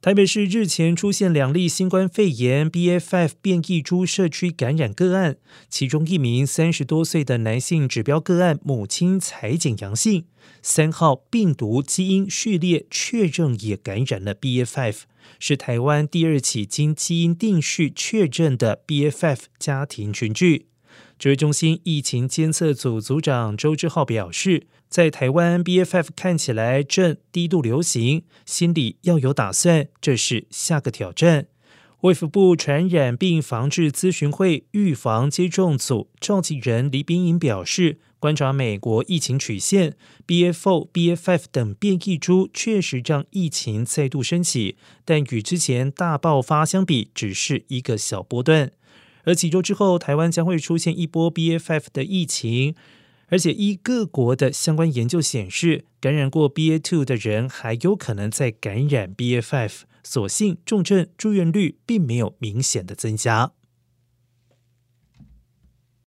台北市日前出现两例新冠肺炎 BF5 变异株社区感染个案，其中一名三十多岁的男性指标个案母亲裁剪阳性，三号病毒基因序列确认也感染了 BF5，是台湾第二起经基因定序确认的 BF5 家庭群聚。指挥中心疫情监测组组长周志浩表示，在台湾 B.F.F 看起来正低度流行，心里要有打算，这是下个挑战。卫福部传染病防治咨询会预防接种组召集人李炳颖表示，观察美国疫情曲线，BF4、B.F.F 等变异株确实让疫情再度升起，但与之前大爆发相比，只是一个小波段。而几周之后，台湾将会出现一波 BA.5 的疫情，而且依各国的相关研究显示，感染过 B A two 的人还有可能再感染 BA.5，所幸重症住院率并没有明显的增加。